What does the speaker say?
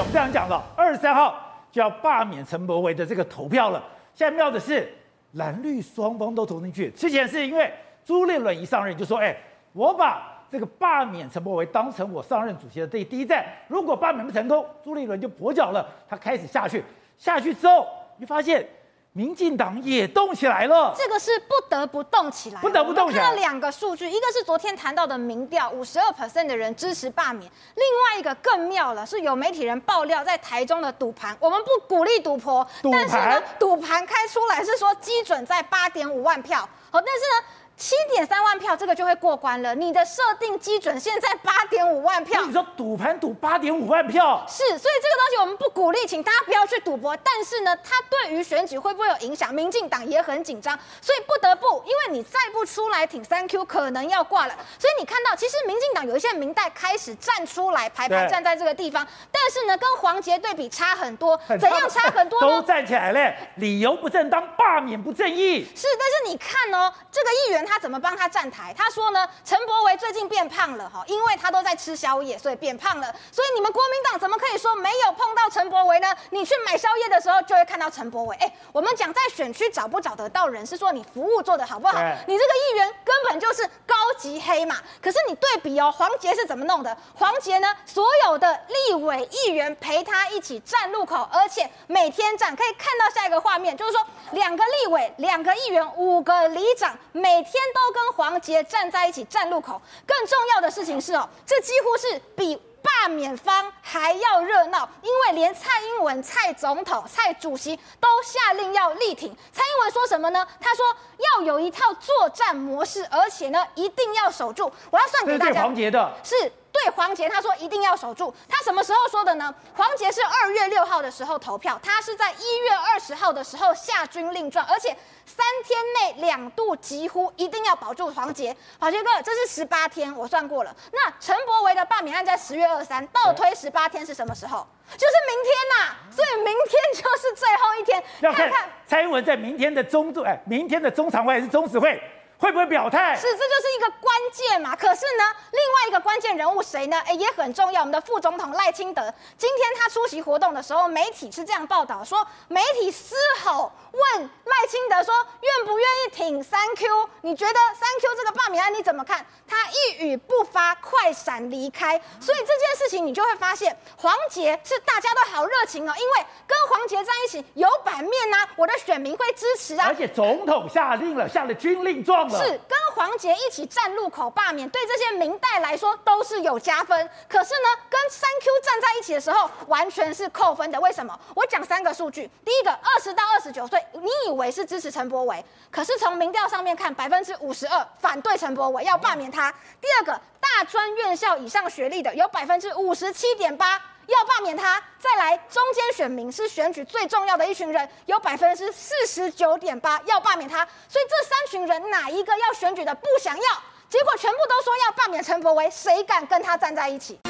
我们这样讲了，二十三号就要罢免陈柏维的这个投票了。现在妙的是，蓝绿双方都投进去。之前是因为朱立伦一上任就说：“哎，我把这个罢免陈柏维当成我上任主席的第第一站。如果罢免不成功，朱立伦就跛脚了。”他开始下去，下去之后，你发现。民进党也动起来了，这个是不得不动起来，不得不动起来。看了两个数据，一个是昨天谈到的民调，五十二 percent 的人支持罢免；另外一个更妙了，是有媒体人爆料，在台中的赌盘，我们不鼓励赌博，赌，但是呢，赌盘开出来是说基准在八点五万票，好，但是呢。七点三万票，这个就会过关了。你的设定基准现在八点五万票，你说赌盘赌八点五万票，是，所以这个东西我们不鼓励，请大家不要去赌博。但是呢，它对于选举会不会有影响？民进党也很紧张，所以不得不，因为你再不出来挺三 Q，可能要挂了。所以你看到，其实民进党有一些民代开始站出来，排排站在这个地方。但是呢，跟黄杰对比差很多，怎样差很多呢？都站起来了，理由不正当，罢免不正义。是，但是你看哦，这个议员他他怎么帮他站台？他说呢，陈柏惟最近变胖了哈，因为他都在吃宵夜，所以变胖了。所以你们国民党怎么可以说没陈柏惟呢？你去买宵夜的时候就会看到陈柏惟。哎，我们讲在选区找不找得到人，是说你服务做得好不好？你这个议员根本就是高级黑马。可是你对比哦，黄杰是怎么弄的？黄杰呢，所有的立委议员陪他一起站路口，而且每天站，可以看到下一个画面，就是说两个立委、两个议员、五个里长，每天都跟黄。杰站在一起站路口，更重要的事情是哦，这几乎是比罢免方还要热闹，因为连蔡英文、蔡总统、蔡主席都下令要力挺。蔡英文说什么呢？他说要有一套作战模式，而且呢一定要守住。我要算给大家，是黄捷的，是。对黄杰，他说一定要守住。他什么时候说的呢？黄杰是二月六号的时候投票，他是在一月二十号的时候下军令状，而且三天内两度疾呼，一定要保住黄杰。黄杰哥，这是十八天，我算过了。那陈柏维的罢免案在十月二三，倒推十八天是什么时候？就是明天呐、啊。所以明天就是最后一天。要看蔡英文在明天的中哎，明天的中常会还是中执会？会不会表态？是，这就是一个关键嘛。可是呢，另外一个关键人物谁呢？哎，也很重要。我们的副总统赖清德，今天他出席活动的时候，媒体是这样报道说，媒体嘶吼问赖清德说，愿不愿意挺三 Q？你觉得三 Q 这个罢免案你怎么看？他一语不发，快闪离开。所以这件事情你就会发现，黄杰是大家都好热情哦，因为跟黄杰在一起有版面呐、啊，我的选民会支持啊。而且总统下令了，下了军令状。是跟黄捷一起站路口罢免，对这些民代来说都是有加分。可是呢，跟三 Q 站在一起的时候，完全是扣分的。为什么？我讲三个数据。第一个，二十到二十九岁，你以为是支持陈柏惟，可是从民调上面看，百分之五十二反对陈柏惟，要罢免他。第二个，大专院校以上学历的有百分之五十七点八。要罢免他，再来中间选民是选举最重要的一群人，有百分之四十九点八要罢免他，所以这三群人哪一个要选举的不想要？结果全部都说要罢免陈柏惟，谁敢跟他站在一起？